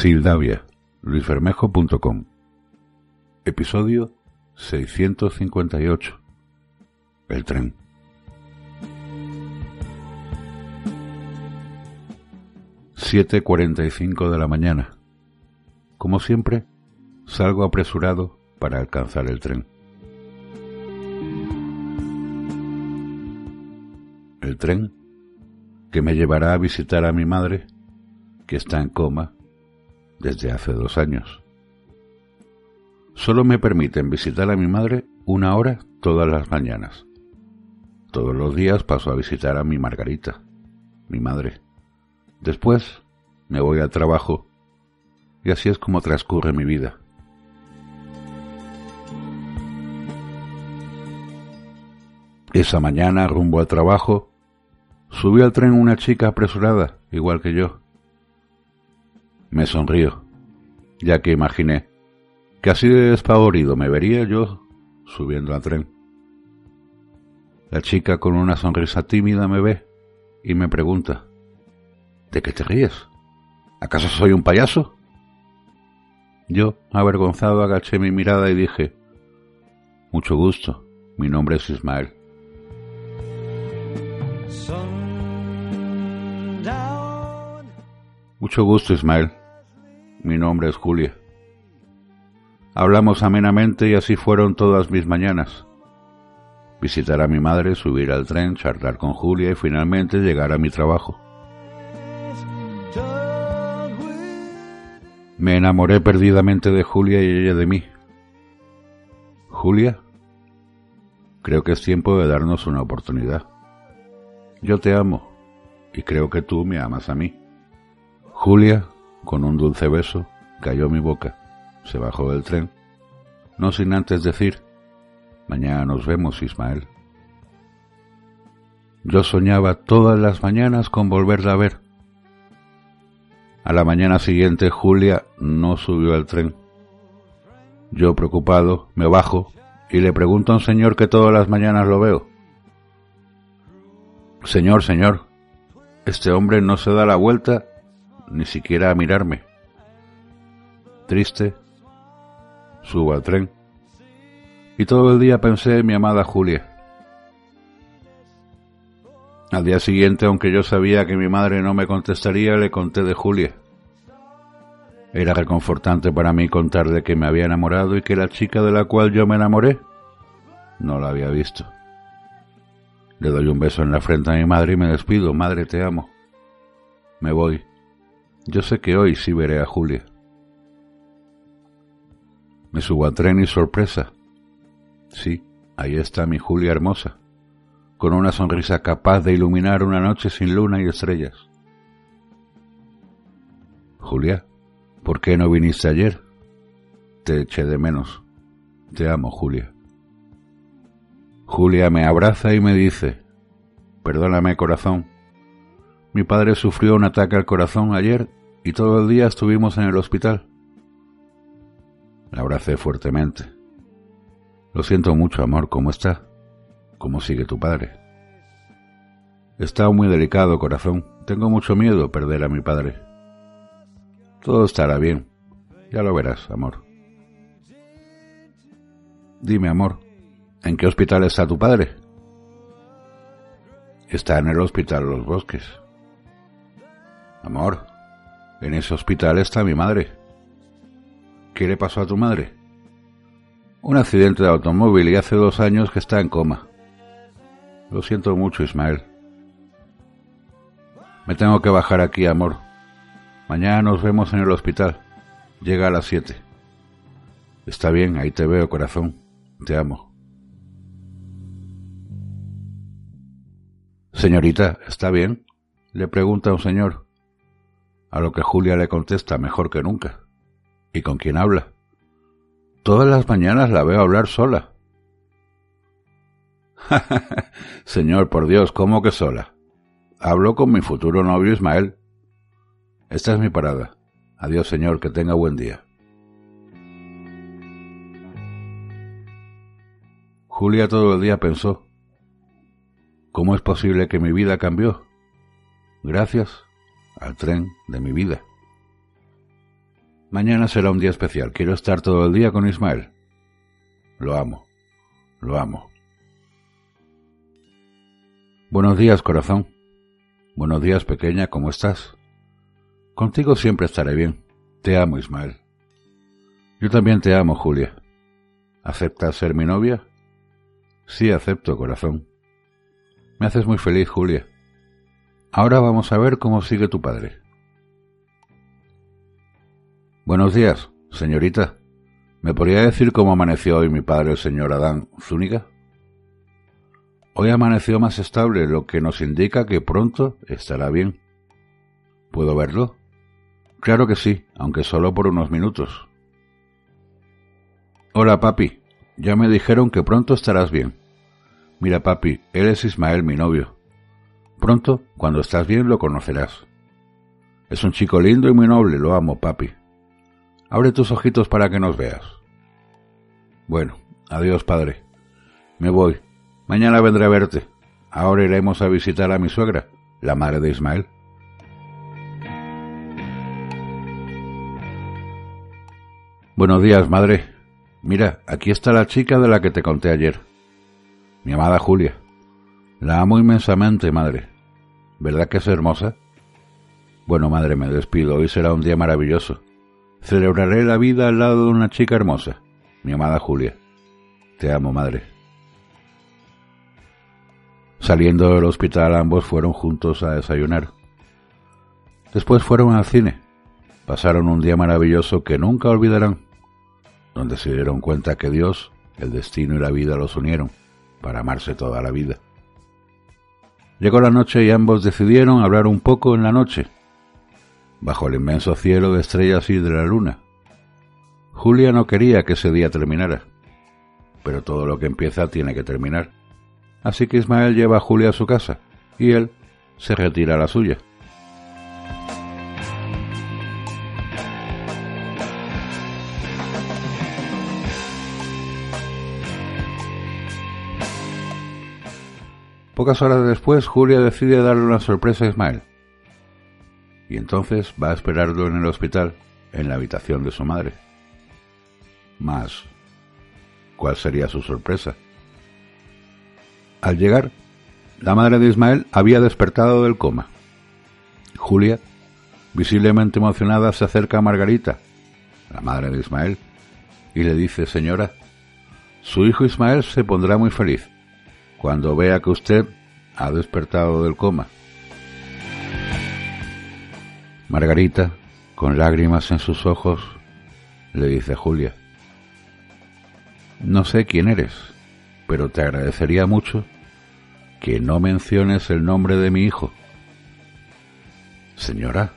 Sildavia, luisfermejo.com Episodio 658 El tren Siete cuarenta y cinco de la mañana. Como siempre, salgo apresurado para alcanzar el tren. El tren que me llevará a visitar a mi madre, que está en coma desde hace dos años. Solo me permiten visitar a mi madre una hora todas las mañanas. Todos los días paso a visitar a mi Margarita, mi madre. Después me voy al trabajo y así es como transcurre mi vida. Esa mañana, rumbo al trabajo, subió al tren una chica apresurada, igual que yo. Me sonrío, ya que imaginé que así de despavorido me vería yo subiendo al tren. La chica con una sonrisa tímida me ve y me pregunta, ¿de qué te ríes? ¿Acaso soy un payaso? Yo, avergonzado, agaché mi mirada y dije, mucho gusto, mi nombre es Ismael. Mucho gusto, Ismael. Mi nombre es Julia. Hablamos amenamente y así fueron todas mis mañanas. Visitar a mi madre, subir al tren, charlar con Julia y finalmente llegar a mi trabajo. Me enamoré perdidamente de Julia y ella de mí. Julia, creo que es tiempo de darnos una oportunidad. Yo te amo y creo que tú me amas a mí. Julia, con un dulce beso, cayó mi boca, se bajó del tren, no sin antes decir, mañana nos vemos, Ismael. Yo soñaba todas las mañanas con volverla a ver. A la mañana siguiente Julia no subió al tren. Yo preocupado me bajo y le pregunto a un señor que todas las mañanas lo veo. Señor, señor, este hombre no se da la vuelta ni siquiera a mirarme. Triste, subo al tren y todo el día pensé en mi amada Julia. Al día siguiente, aunque yo sabía que mi madre no me contestaría, le conté de Julia. Era reconfortante para mí contar de que me había enamorado y que la chica de la cual yo me enamoré no la había visto. Le doy un beso en la frente a mi madre y me despido. Madre, te amo. Me voy. Yo sé que hoy sí veré a Julia. Me subo al tren y sorpresa. Sí, ahí está mi Julia hermosa, con una sonrisa capaz de iluminar una noche sin luna y estrellas. Julia, ¿por qué no viniste ayer? Te eché de menos. Te amo, Julia. Julia me abraza y me dice, Perdóname, corazón, mi padre sufrió un ataque al corazón ayer y todo el día estuvimos en el hospital. La abracé fuertemente. Lo siento mucho, amor, ¿cómo está? ¿Cómo sigue tu padre? Está muy delicado, corazón. Tengo mucho miedo perder a mi padre. Todo estará bien. Ya lo verás, amor. Dime, amor, ¿en qué hospital está tu padre? Está en el hospital Los Bosques. Amor, en ese hospital está mi madre. ¿Qué le pasó a tu madre? Un accidente de automóvil y hace dos años que está en coma. Lo siento mucho, Ismael. Me tengo que bajar aquí, amor. Mañana nos vemos en el hospital. Llega a las siete. Está bien, ahí te veo, corazón. Te amo. Señorita, ¿está bien? Le pregunta un señor. A lo que Julia le contesta mejor que nunca. ¿Y con quién habla? Todas las mañanas la veo hablar sola. Señor, por Dios, ¿cómo que sola? Hablo con mi futuro novio Ismael. Esta es mi parada. Adiós, señor, que tenga buen día. Julia todo el día pensó, ¿cómo es posible que mi vida cambió? Gracias al tren de mi vida. Mañana será un día especial. Quiero estar todo el día con Ismael. Lo amo. Lo amo. Buenos días, corazón. Buenos días, pequeña. ¿Cómo estás? Contigo siempre estaré bien. Te amo, Ismael. Yo también te amo, Julia. ¿Aceptas ser mi novia? Sí, acepto, corazón. Me haces muy feliz, Julia. Ahora vamos a ver cómo sigue tu padre. Buenos días, señorita. ¿Me podría decir cómo amaneció hoy mi padre, el señor Adán Zúñiga? Hoy amaneció más estable, lo que nos indica que pronto estará bien. ¿Puedo verlo? Claro que sí, aunque solo por unos minutos. Hola, papi. Ya me dijeron que pronto estarás bien. Mira, papi, él es Ismael, mi novio. Pronto, cuando estás bien, lo conocerás. Es un chico lindo y muy noble, lo amo, papi. Abre tus ojitos para que nos veas. Bueno, adiós, padre. Me voy. Mañana vendré a verte. Ahora iremos a visitar a mi suegra, la madre de Ismael. Buenos días, madre. Mira, aquí está la chica de la que te conté ayer. Mi amada Julia. La amo inmensamente, madre. ¿Verdad que es hermosa? Bueno, madre, me despido. Hoy será un día maravilloso. Celebraré la vida al lado de una chica hermosa, mi amada Julia. Te amo, madre. Saliendo del hospital ambos fueron juntos a desayunar. Después fueron al cine. Pasaron un día maravilloso que nunca olvidarán, donde se dieron cuenta que Dios, el destino y la vida los unieron para amarse toda la vida. Llegó la noche y ambos decidieron hablar un poco en la noche bajo el inmenso cielo de estrellas y de la luna. Julia no quería que ese día terminara, pero todo lo que empieza tiene que terminar. Así que Ismael lleva a Julia a su casa y él se retira a la suya. Pocas horas después, Julia decide darle una sorpresa a Ismael y entonces va a esperarlo en el hospital, en la habitación de su madre. Mas, ¿cuál sería su sorpresa? Al llegar, la madre de Ismael había despertado del coma. Julia, visiblemente emocionada, se acerca a Margarita, la madre de Ismael, y le dice, señora, su hijo Ismael se pondrá muy feliz cuando vea que usted ha despertado del coma. Margarita, con lágrimas en sus ojos, le dice Julia, no sé quién eres, pero te agradecería mucho que no menciones el nombre de mi hijo. Señora,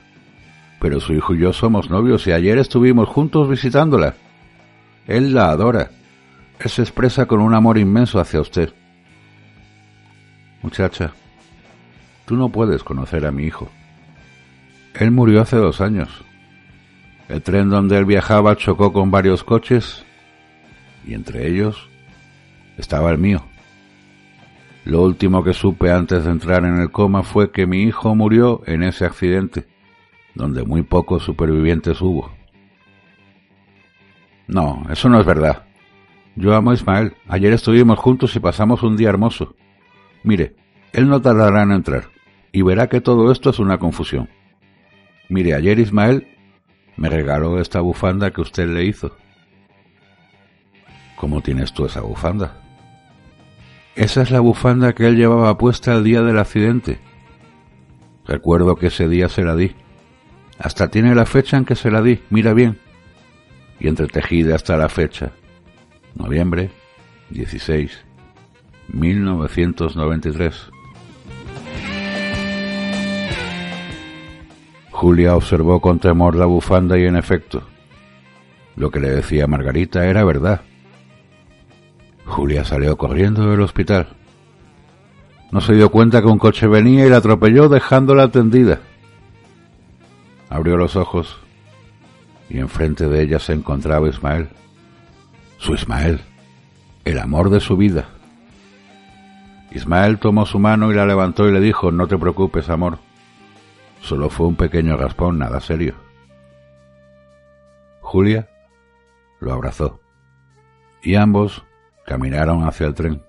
pero su hijo y yo somos novios y ayer estuvimos juntos visitándola. Él la adora. Él se expresa con un amor inmenso hacia usted. Muchacha, tú no puedes conocer a mi hijo. Él murió hace dos años. El tren donde él viajaba chocó con varios coches y entre ellos estaba el mío. Lo último que supe antes de entrar en el coma fue que mi hijo murió en ese accidente, donde muy pocos supervivientes hubo. No, eso no es verdad. Yo amo a Ismael. Ayer estuvimos juntos y pasamos un día hermoso. Mire, él no tardará en entrar y verá que todo esto es una confusión. Mire, ayer Ismael me regaló esta bufanda que usted le hizo. ¿Cómo tienes tú esa bufanda? Esa es la bufanda que él llevaba puesta el día del accidente. Recuerdo que ese día se la di. Hasta tiene la fecha en que se la di, mira bien. Y entretejida hasta la fecha. Noviembre 16, 1993. Julia observó con temor la bufanda y en efecto, lo que le decía Margarita era verdad. Julia salió corriendo del hospital. No se dio cuenta que un coche venía y la atropelló dejándola tendida. Abrió los ojos y enfrente de ella se encontraba Ismael. Su Ismael, el amor de su vida. Ismael tomó su mano y la levantó y le dijo, no te preocupes, amor. Solo fue un pequeño raspón, nada serio. Julia lo abrazó y ambos caminaron hacia el tren.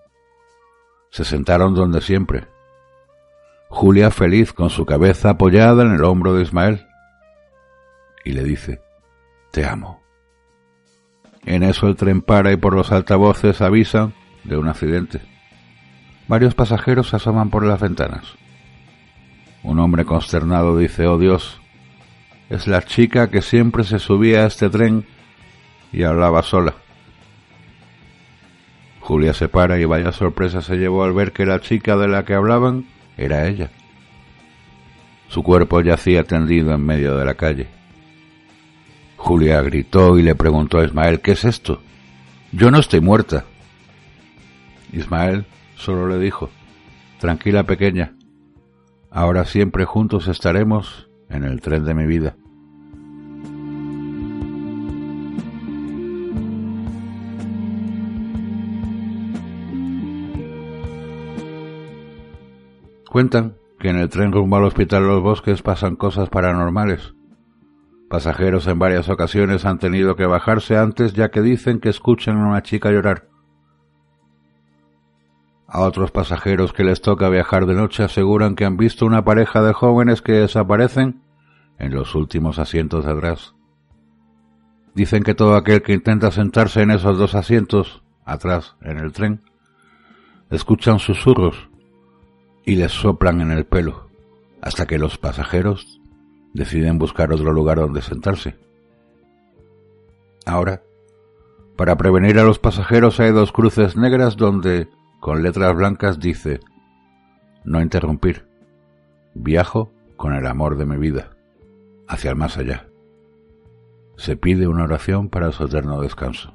Se sentaron donde siempre. Julia feliz con su cabeza apoyada en el hombro de Ismael y le dice, Te amo. En eso el tren para y por los altavoces avisan de un accidente. Varios pasajeros se asoman por las ventanas. Un hombre consternado dice, oh Dios, es la chica que siempre se subía a este tren y hablaba sola. Julia se para y vaya sorpresa se llevó al ver que la chica de la que hablaban era ella. Su cuerpo yacía tendido en medio de la calle. Julia gritó y le preguntó a Ismael, ¿qué es esto? Yo no estoy muerta. Ismael solo le dijo, Tranquila pequeña, ahora siempre juntos estaremos en el tren de mi vida. Cuentan que en el tren rumbo al hospital Los Bosques pasan cosas paranormales. Pasajeros en varias ocasiones han tenido que bajarse antes ya que dicen que escuchan a una chica llorar. A otros pasajeros que les toca viajar de noche aseguran que han visto una pareja de jóvenes que desaparecen en los últimos asientos de atrás. Dicen que todo aquel que intenta sentarse en esos dos asientos, atrás, en el tren, escuchan susurros y les soplan en el pelo, hasta que los pasajeros deciden buscar otro lugar donde sentarse. Ahora, para prevenir a los pasajeros hay dos cruces negras donde con letras blancas dice, no interrumpir, viajo con el amor de mi vida, hacia el más allá. Se pide una oración para su eterno descanso.